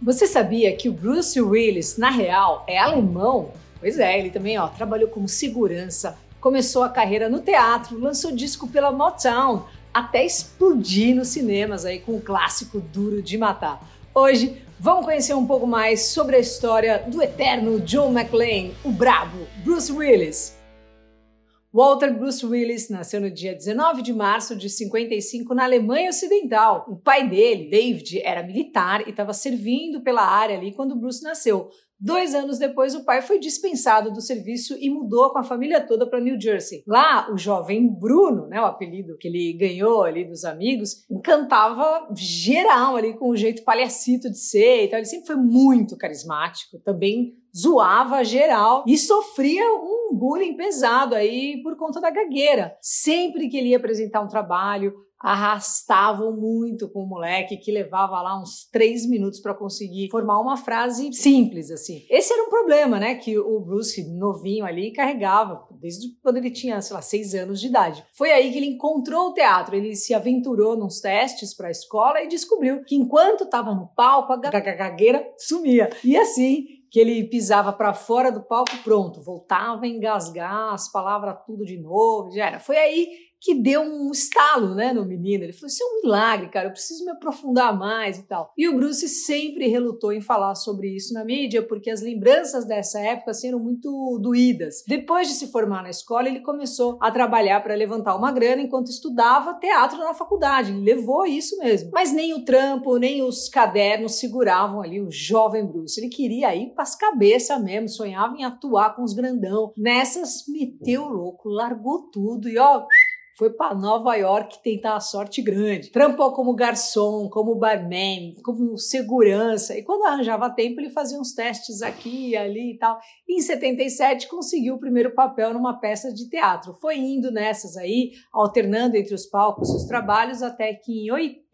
Você sabia que o Bruce Willis, na real, é alemão? Pois é, ele também ó, trabalhou como segurança, começou a carreira no teatro, lançou disco pela Motown, até explodir nos cinemas aí com o clássico Duro de Matar. Hoje vamos conhecer um pouco mais sobre a história do eterno John McClane, o brabo Bruce Willis. Walter Bruce Willis nasceu no dia 19 de março de 55 na Alemanha Ocidental. O pai dele, David, era militar e estava servindo pela área ali quando Bruce nasceu. Dois anos depois, o pai foi dispensado do serviço e mudou com a família toda para New Jersey. Lá, o jovem Bruno, né, o apelido que ele ganhou ali dos amigos, encantava geral ali com o jeito palhacito de ser. Então, ele sempre foi muito carismático, também zoava geral e sofria um bullying pesado aí por conta da gagueira. Sempre que ele ia apresentar um trabalho, arrastavam muito com o moleque que levava lá uns três minutos para conseguir formar uma frase simples assim. Esse era um problema, né, que o Bruce novinho ali carregava desde quando ele tinha, sei lá, seis anos de idade. Foi aí que ele encontrou o teatro. Ele se aventurou nos testes para a escola e descobriu que enquanto estava no palco a gagueira sumia. E assim que ele pisava para fora do palco, pronto, voltava a engasgar as palavras tudo de novo, já era. Foi aí que deu um estalo, né, no menino. Ele falou: "Isso é um milagre, cara, eu preciso me aprofundar mais e tal". E o Bruce sempre relutou em falar sobre isso na mídia, porque as lembranças dessa época eram muito doídas. Depois de se formar na escola, ele começou a trabalhar para levantar uma grana enquanto estudava teatro na faculdade. Ele levou isso mesmo. Mas nem o trampo, nem os cadernos seguravam ali o jovem Bruce. Ele queria ir para as cabeças mesmo, sonhava em atuar com os grandão. Nessas meteu o louco, largou tudo e ó, foi para Nova York tentar a sorte grande. Trampou como garçom, como barman, como segurança. E quando arranjava tempo, ele fazia uns testes aqui e ali e tal. E em 77 conseguiu o primeiro papel numa peça de teatro. Foi indo nessas aí, alternando entre os palcos e os trabalhos, até que em 80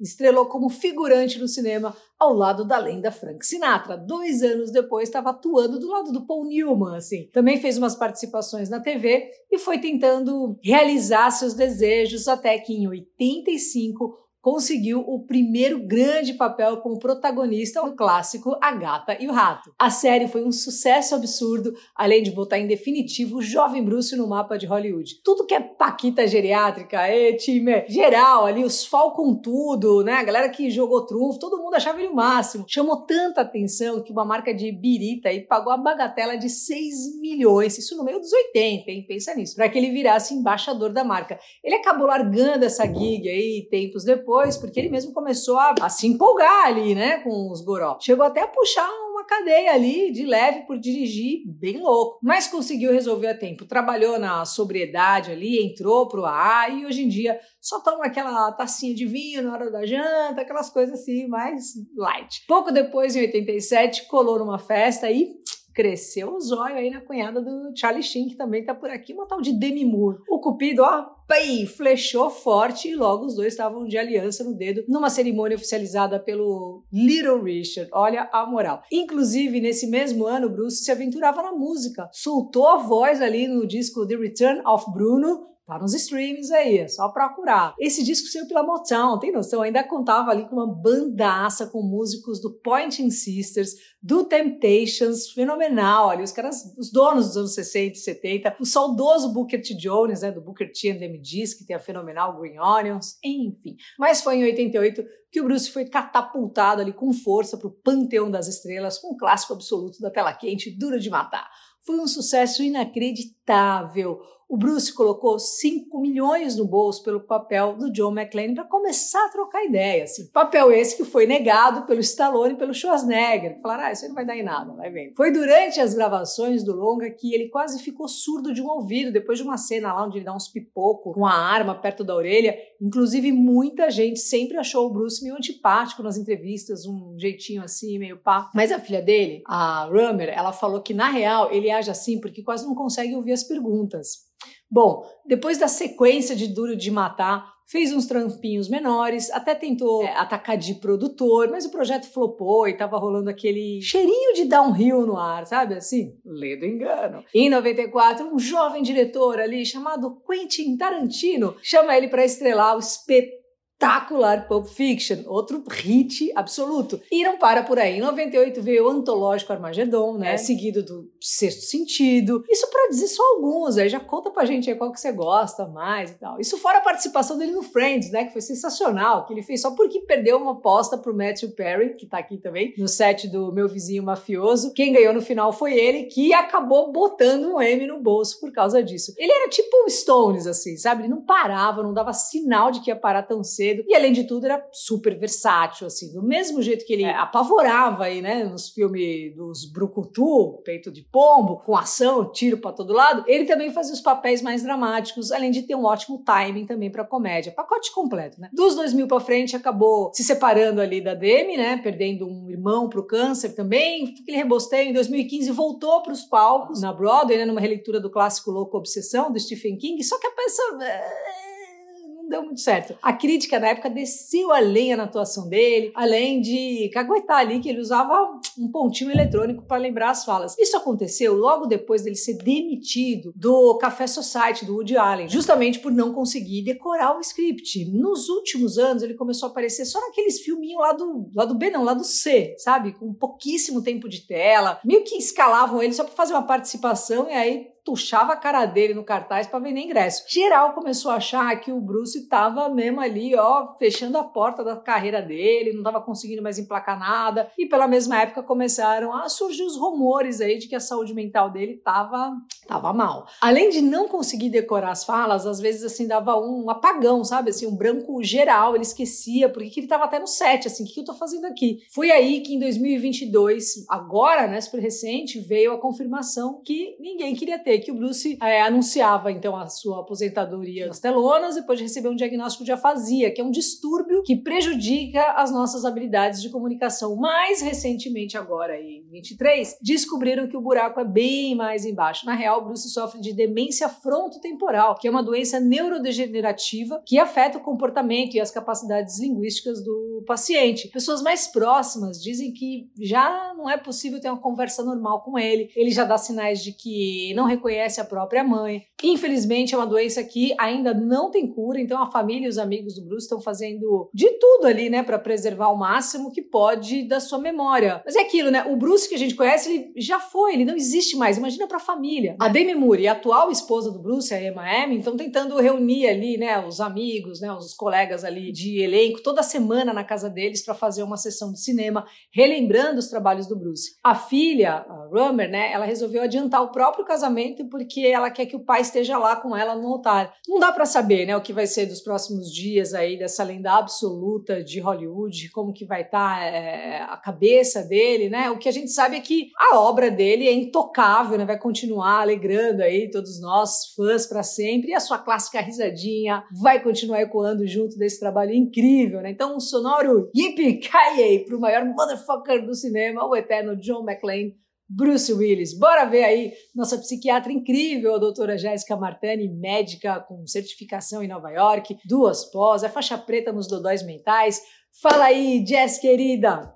estrelou como figurante no cinema ao lado da lenda Frank Sinatra. Dois anos depois estava atuando do lado do Paul Newman, assim. Também fez umas participações na TV e foi tentando realizar seus desejos até que em 85 conseguiu o primeiro grande papel como protagonista no clássico A Gata e o Rato. A série foi um sucesso absurdo, além de botar em definitivo o jovem Bruce no mapa de Hollywood. Tudo que é paquita geriátrica, e time geral ali, os Falcon tudo, né? A galera que jogou trunfo, todo mundo achava ele o máximo. Chamou tanta atenção que uma marca de birita aí pagou a bagatela de 6 milhões, isso no meio dos 80, hein? Pensa nisso, para que ele virasse embaixador da marca. Ele acabou largando essa gig aí tempos depois depois, porque ele mesmo começou a, a se empolgar ali, né, com os goró. Chegou até a puxar uma cadeia ali de leve por dirigir, bem louco. Mas conseguiu resolver a tempo. Trabalhou na sobriedade ali, entrou pro AA e hoje em dia só toma aquela tacinha de vinho na hora da janta, aquelas coisas assim, mais light. Pouco depois, em 87, colou numa festa e cresceu o zóio aí na cunhada do Charlie Sheen, que também tá por aqui, uma tal de Demi Moore. O Cupido, ó, pai, flechou forte e logo os dois estavam de aliança no dedo numa cerimônia oficializada pelo Little Richard. Olha a moral. Inclusive, nesse mesmo ano, Bruce se aventurava na música. Soltou a voz ali no disco The Return of Bruno, Tá nos streams aí, é só procurar. Esse disco saiu pela Motown, tem noção? Ainda contava ali com uma bandaça com músicos do Pointing Sisters, do Temptations, fenomenal ali, os caras, os donos dos anos 60 e 70, o saudoso Booker T. Jones, né, do Booker T and the MGs, que tem a fenomenal Green Onions, enfim. Mas foi em 88 que o Bruce foi catapultado ali com força para o panteão das estrelas, com um clássico absoluto da tela quente, duro de matar. Foi um sucesso inacreditável. O Bruce colocou 5 milhões no bolso pelo papel do John McClane para começar a trocar ideias. Assim. Papel esse que foi negado pelo Stallone e pelo Schwarzenegger. Falaram, ah, isso aí não vai dar em nada, vai vendo. Foi durante as gravações do longa que ele quase ficou surdo de um ouvido, depois de uma cena lá onde ele dá uns pipocos com a arma perto da orelha. Inclusive, muita gente sempre achou o Bruce meio antipático nas entrevistas, um jeitinho assim, meio pá. Mas a filha dele, a Rummer, ela falou que na real ele age assim porque quase não consegue ouvir as perguntas. Bom, depois da sequência de Duro de Matar, fez uns trampinhos menores, até tentou é, atacar de produtor, mas o projeto flopou e tava rolando aquele cheirinho de downhill no ar, sabe assim? Lê do engano. Em 94, um jovem diretor ali chamado Quentin Tarantino chama ele para estrelar o espetáculo espetacular Pulp Fiction, outro hit absoluto. E não para por aí. Em 98 veio o antológico Armagedon, né? É. Seguido do Sexto Sentido. Isso para dizer só alguns, aí já conta pra gente aí qual que você gosta mais e tal. Isso fora a participação dele no Friends, né? Que foi sensacional, que ele fez só porque perdeu uma aposta pro Matthew Perry, que tá aqui também, no set do Meu Vizinho Mafioso. Quem ganhou no final foi ele, que acabou botando um M no bolso por causa disso. Ele era tipo um Stones, assim, sabe? Ele não parava, não dava sinal de que ia parar tão cedo. E além de tudo, era super versátil, assim. Do mesmo jeito que ele é, apavorava aí, né? Nos filmes dos Brucutu, Peito de Pombo, com ação, tiro para todo lado, ele também fazia os papéis mais dramáticos, além de ter um ótimo timing também para comédia. Pacote completo, né? Dos 2000 para frente, acabou se separando ali da Demi, né? Perdendo um irmão pro câncer também. Aquele rebosteio em 2015 voltou para os palcos na Broadway, né? Numa releitura do clássico Louco Obsessão do Stephen King. Só que a peça é, não deu muito certo. A crítica na época desceu a lenha na atuação dele, além de caguetar ali que ele usava um pontinho eletrônico para lembrar as falas. Isso aconteceu logo depois dele ser demitido do Café Society do Woody Allen, justamente por não conseguir decorar o script. Nos últimos anos ele começou a aparecer só naqueles filminhos lá do, lá do B, não, lá do C, sabe? Com pouquíssimo tempo de tela, meio que escalavam ele só para fazer uma participação e aí tuchava a cara dele no cartaz para vender ingresso. Geral começou a achar que o Bruce estava mesmo ali, ó, fechando a porta da carreira dele, não estava conseguindo mais emplacar nada. E pela mesma época começaram a surgir os rumores aí de que a saúde mental dele estava tava mal. Além de não conseguir decorar as falas, às vezes assim dava um apagão, sabe? Assim, um branco geral, ele esquecia porque ele estava até no set, assim, o que eu tô fazendo aqui? Foi aí que em 2022, agora, né, super recente, veio a confirmação que ninguém queria ter que o Bruce é, anunciava então a sua aposentadoria nas telonas depois de receber um diagnóstico de afasia, que é um distúrbio que prejudica as nossas habilidades de comunicação. Mais recentemente, agora em 23, descobriram que o buraco é bem mais embaixo. Na real, Bruce sofre de demência frontotemporal, que é uma doença neurodegenerativa que afeta o comportamento e as capacidades linguísticas do paciente. Pessoas mais próximas dizem que já não é possível ter uma conversa normal com ele. Ele já dá sinais de que não reconhece reconhece a própria mãe. Infelizmente, é uma doença que ainda não tem cura, então a família e os amigos do Bruce estão fazendo de tudo ali, né, para preservar o máximo que pode da sua memória. Mas é aquilo, né? O Bruce que a gente conhece, ele já foi, ele não existe mais. Imagina para a família. A Demi Moore, a atual esposa do Bruce, a Emma Amy, estão tentando reunir ali, né, os amigos, né, os colegas ali de elenco toda semana na casa deles para fazer uma sessão de cinema, relembrando os trabalhos do Bruce. A filha, a Rummer, né, ela resolveu adiantar o próprio casamento porque ela quer que o pai esteja lá com ela no altar. Não dá para saber, né, o que vai ser dos próximos dias aí dessa lenda absoluta de Hollywood, como que vai estar tá, é, a cabeça dele, né? O que a gente sabe é que a obra dele é intocável, né? Vai continuar alegrando aí todos nós fãs para sempre e a sua clássica risadinha vai continuar ecoando junto desse trabalho incrível, né? Então, um sonoro yippee-ki-yay pro maior motherfucker do cinema, o eterno John McClane Bruce Willis. Bora ver aí nossa psiquiatra incrível, a doutora Jéssica Martani, médica com certificação em Nova York, duas pós, é faixa preta nos dodóis mentais. Fala aí, Jess querida!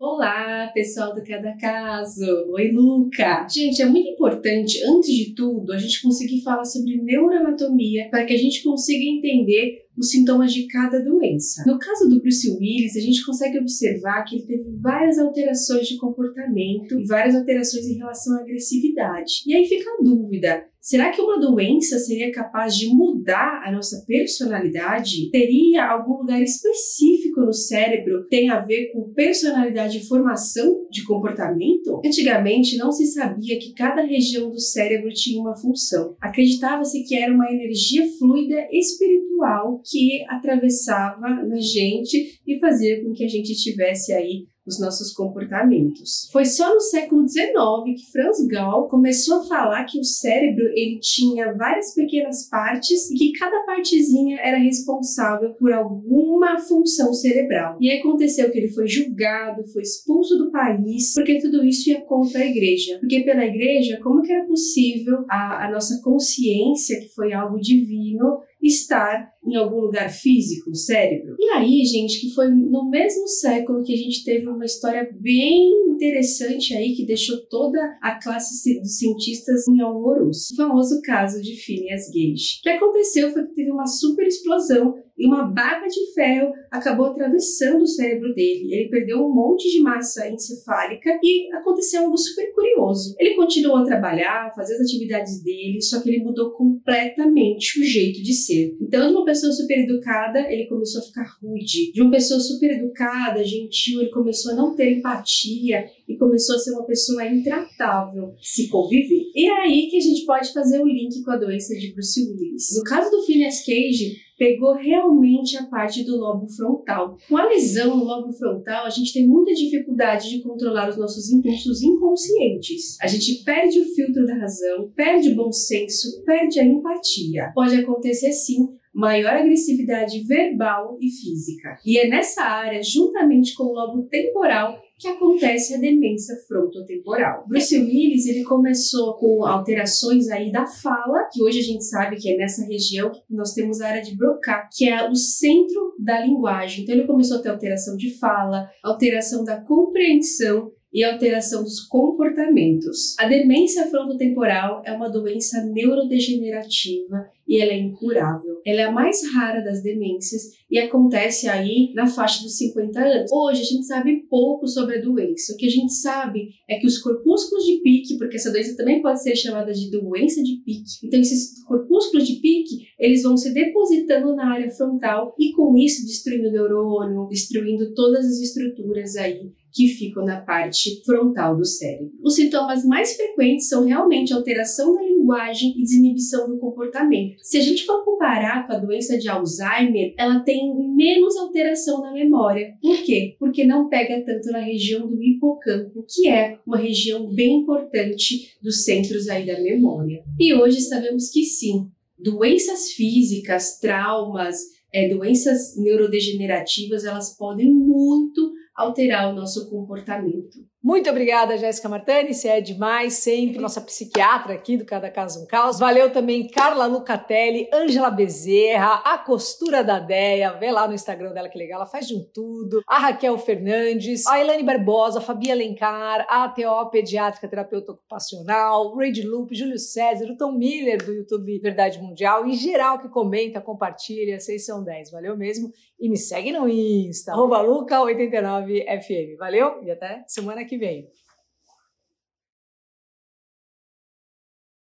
Olá, pessoal do Cada Caso. Oi, Luca. Gente, é muito importante, antes de tudo, a gente conseguir falar sobre neuroanatomia para que a gente consiga entender os sintomas de cada doença. No caso do Bruce Willis, a gente consegue observar que ele teve várias alterações de comportamento e várias alterações em relação à agressividade. E aí fica a dúvida: Será que uma doença seria capaz de mudar a nossa personalidade? Teria algum lugar específico no cérebro que tem a ver com personalidade e formação de comportamento? Antigamente não se sabia que cada região do cérebro tinha uma função. Acreditava-se que era uma energia fluida espiritual que atravessava na gente e fazia com que a gente tivesse aí os nossos comportamentos. Foi só no século XIX que Franz Gall começou a falar que o cérebro ele tinha várias pequenas partes e que cada partezinha era responsável por alguma função cerebral. E aconteceu que ele foi julgado, foi expulso do país, porque tudo isso ia contra a igreja. Porque pela igreja, como que era possível a, a nossa consciência, que foi algo divino, estar em algum lugar físico, no cérebro? E aí, gente, que foi no mesmo século que a gente teve uma história bem interessante aí que deixou toda a classe dos cientistas em alvoroço. O famoso caso de Phineas Gage. O que aconteceu foi que teve uma super explosão e uma barra de ferro acabou atravessando o cérebro dele. Ele perdeu um monte de massa encefálica e aconteceu algo super curioso. Ele continuou a trabalhar, fazer as atividades dele, só que ele mudou completamente o jeito de ser. Então, de uma pessoa super educada, ele começou a ficar rude. De uma pessoa super educada, gentil, ele começou a não ter empatia e começou a ser uma pessoa intratável se conviver. E é aí que a gente pode fazer o link com a doença de Bruce Willis. No caso do Phineas Cage, pegou realmente a parte do lobo frontal. Com a lesão no lobo frontal, a gente tem muita dificuldade de controlar os nossos impulsos inconscientes. A gente perde o filtro da razão, perde o bom senso, perde a empatia. Pode acontecer sim maior agressividade verbal e física. E é nessa área, juntamente com o lobo temporal, que acontece a demência frontotemporal. Bruce Willis, ele começou com alterações aí da fala, que hoje a gente sabe que é nessa região que nós temos a área de Broca, que é o centro da linguagem. Então ele começou a ter alteração de fala, alteração da compreensão e alteração dos comportamentos. A demência frontotemporal é uma doença neurodegenerativa e ela é incurável. Ela é a mais rara das demências e acontece aí na faixa dos 50 anos. Hoje a gente sabe pouco sobre a doença. O que a gente sabe é que os corpúsculos de pique, porque essa doença também pode ser chamada de doença de pique. Então esses corpúsculos de pique, eles vão se depositando na área frontal e com isso destruindo o neurônio, destruindo todas as estruturas aí que ficam na parte frontal do cérebro. Os sintomas mais frequentes são realmente alteração da linguagem e desinibição do comportamento. Se a gente for comparar com a doença de Alzheimer, ela tem menos alteração na memória. Por quê? Porque não pega tanto na região do hipocampo, que é uma região bem importante dos centros aí da memória. E hoje sabemos que sim, doenças físicas, traumas, é, doenças neurodegenerativas, elas podem muito alterar o nosso comportamento. Muito obrigada, Jéssica Martani. Você é demais, sempre nossa psiquiatra aqui do Cada Caso um Caos. Valeu também Carla Lucatelli, Ângela Bezerra, a costura da Deia. Vê lá no Instagram dela que legal, ela faz de um tudo. A Raquel Fernandes, a Elaine Barbosa, a Fabi Alencar, a TO Pediátrica Terapeuta Ocupacional, Rage Loop, Júlio César, o Tom Miller do YouTube Verdade Mundial e geral que comenta, compartilha. Vocês são 10, valeu mesmo. E me segue no Insta, arroba Luca89FM. Valeu e até semana que vem.